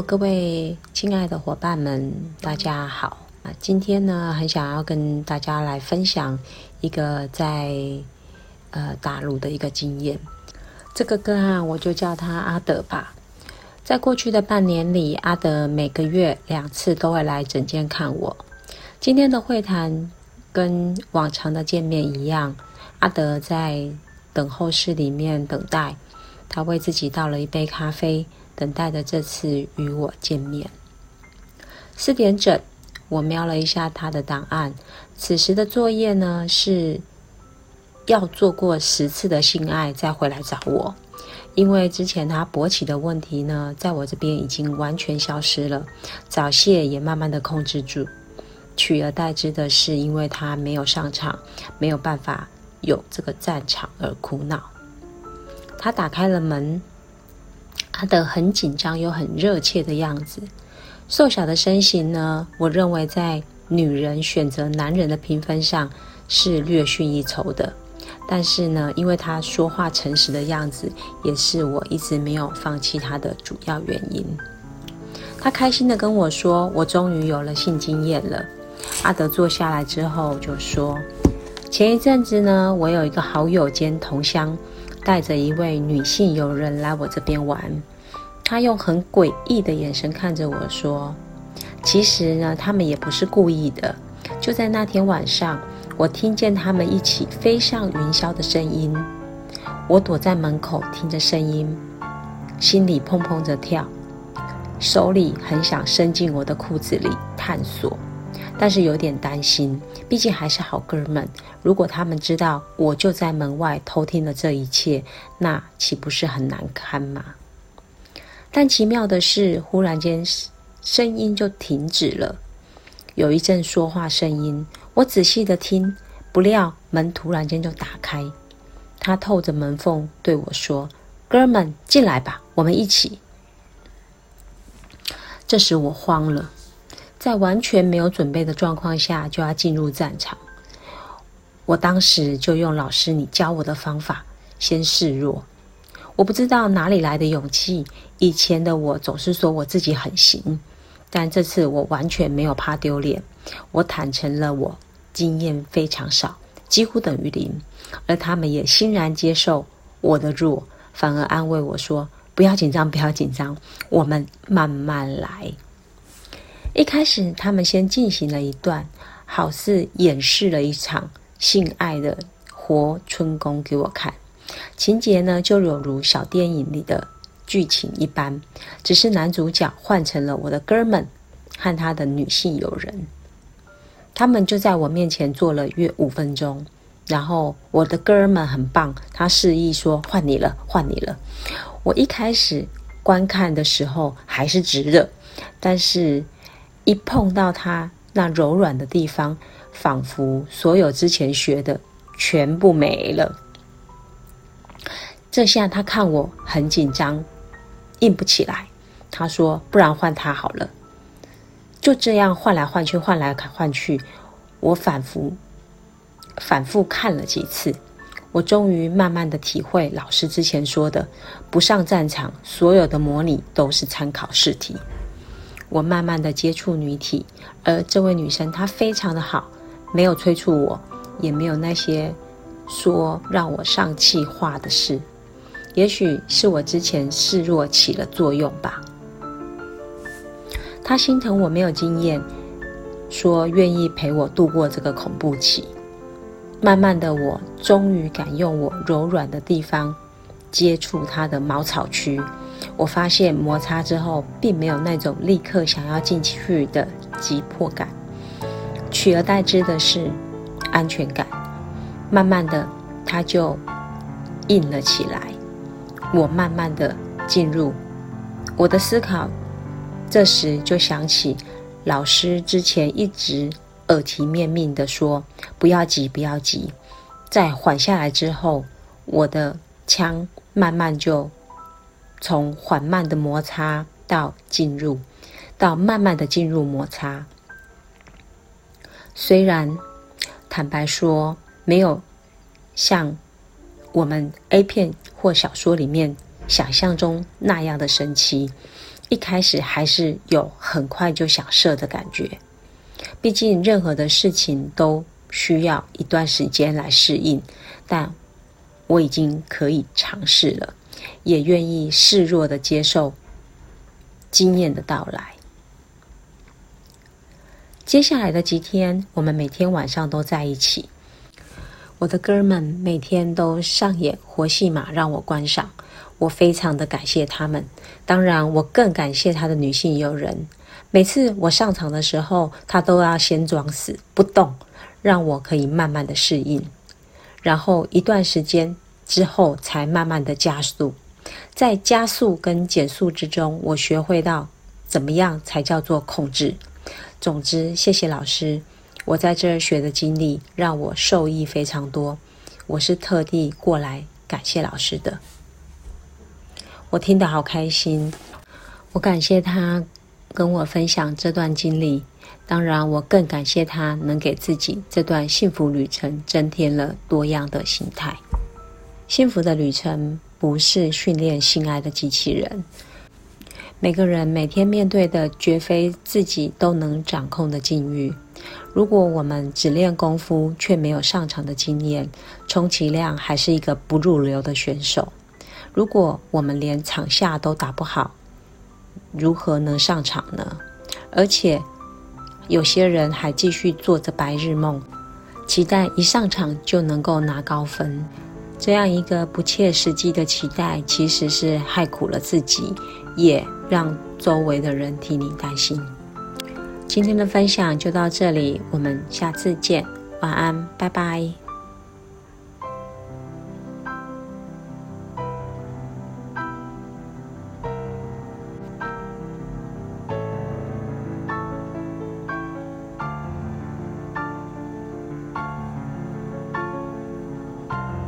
各位亲爱的伙伴们，大家好啊！今天呢，很想要跟大家来分享一个在呃大陆的一个经验。这个个案我就叫他阿德吧。在过去的半年里，阿德每个月两次都会来诊间看我。今天的会谈跟往常的见面一样，阿德在等候室里面等待，他为自己倒了一杯咖啡。等待着这次与我见面。四点整，我瞄了一下他的档案。此时的作业呢，是要做过十次的性爱再回来找我。因为之前他勃起的问题呢，在我这边已经完全消失了，早泄也慢慢的控制住。取而代之的是，因为他没有上场，没有办法有这个战场而苦恼。他打开了门。阿德很紧张又很热切的样子，瘦小的身形呢，我认为在女人选择男人的评分上是略逊一筹的。但是呢，因为他说话诚实的样子，也是我一直没有放弃他的主要原因。他开心的跟我说：“我终于有了性经验了。”阿德坐下来之后就说：“前一阵子呢，我有一个好友兼同乡。”带着一位女性友人来我这边玩，她用很诡异的眼神看着我说：“其实呢，他们也不是故意的。就在那天晚上，我听见他们一起飞上云霄的声音。我躲在门口听着声音，心里砰砰着跳，手里很想伸进我的裤子里探索。”但是有点担心，毕竟还是好哥们。如果他们知道我就在门外偷听了这一切，那岂不是很难堪吗？但奇妙的是，忽然间声音就停止了，有一阵说话声音。我仔细的听，不料门突然间就打开，他透着门缝对我说：“哥们，进来吧，我们一起。”这时我慌了。在完全没有准备的状况下就要进入战场，我当时就用老师你教我的方法，先示弱。我不知道哪里来的勇气，以前的我总是说我自己很行，但这次我完全没有怕丢脸，我坦诚了我经验非常少，几乎等于零，而他们也欣然接受我的弱，反而安慰我说：“不要紧张，不要紧张，我们慢慢来。”一开始，他们先进行了一段，好似演示了一场性爱的活春宫给我看。情节呢，就有如小电影里的剧情一般，只是男主角换成了我的哥们和他的女性友人。他们就在我面前做了约五分钟，然后我的哥们很棒，他示意说：“换你了，换你了。”我一开始观看的时候还是直的，但是。一碰到他那柔软的地方，仿佛所有之前学的全部没了。这下他看我很紧张，硬不起来。他说：“不然换他好了。”就这样换来换去，换来换去，我反复反复看了几次，我终于慢慢的体会老师之前说的：不上战场，所有的模拟都是参考试题。我慢慢的接触女体，而这位女生她非常的好，没有催促我，也没有那些说让我上气话的事。也许是我之前示弱起了作用吧。她心疼我没有经验，说愿意陪我度过这个恐怖期。慢慢的，我终于敢用我柔软的地方接触她的毛草区。我发现摩擦之后，并没有那种立刻想要进去的急迫感，取而代之的是安全感。慢慢的，它就硬了起来。我慢慢的进入我的思考，这时就想起老师之前一直耳提面命的说：“不要急，不要急。”在缓下来之后，我的枪慢慢就。从缓慢的摩擦到进入，到慢慢的进入摩擦。虽然坦白说，没有像我们 A 片或小说里面想象中那样的神奇，一开始还是有很快就想射的感觉。毕竟任何的事情都需要一段时间来适应，但我已经可以尝试了，也愿意示弱的接受经验的到来。接下来的几天，我们每天晚上都在一起。我的哥们每天都上演活戏码让我观赏，我非常的感谢他们。当然，我更感谢他的女性友人。每次我上场的时候，他都要先装死不动，让我可以慢慢的适应。然后一段时间之后，才慢慢的加速。在加速跟减速之中，我学会到怎么样才叫做控制。总之，谢谢老师。我在这儿学的经历让我受益非常多，我是特地过来感谢老师的。我听得好开心，我感谢他跟我分享这段经历，当然我更感谢他能给自己这段幸福旅程增添了多样的形态。幸福的旅程不是训练心爱的机器人，每个人每天面对的绝非自己都能掌控的境遇。如果我们只练功夫，却没有上场的经验，充其量还是一个不入流的选手。如果我们连场下都打不好，如何能上场呢？而且，有些人还继续做着白日梦，期待一上场就能够拿高分。这样一个不切实际的期待，其实是害苦了自己，也让周围的人替你担心。今天的分享就到这里，我们下次见，晚安，拜拜。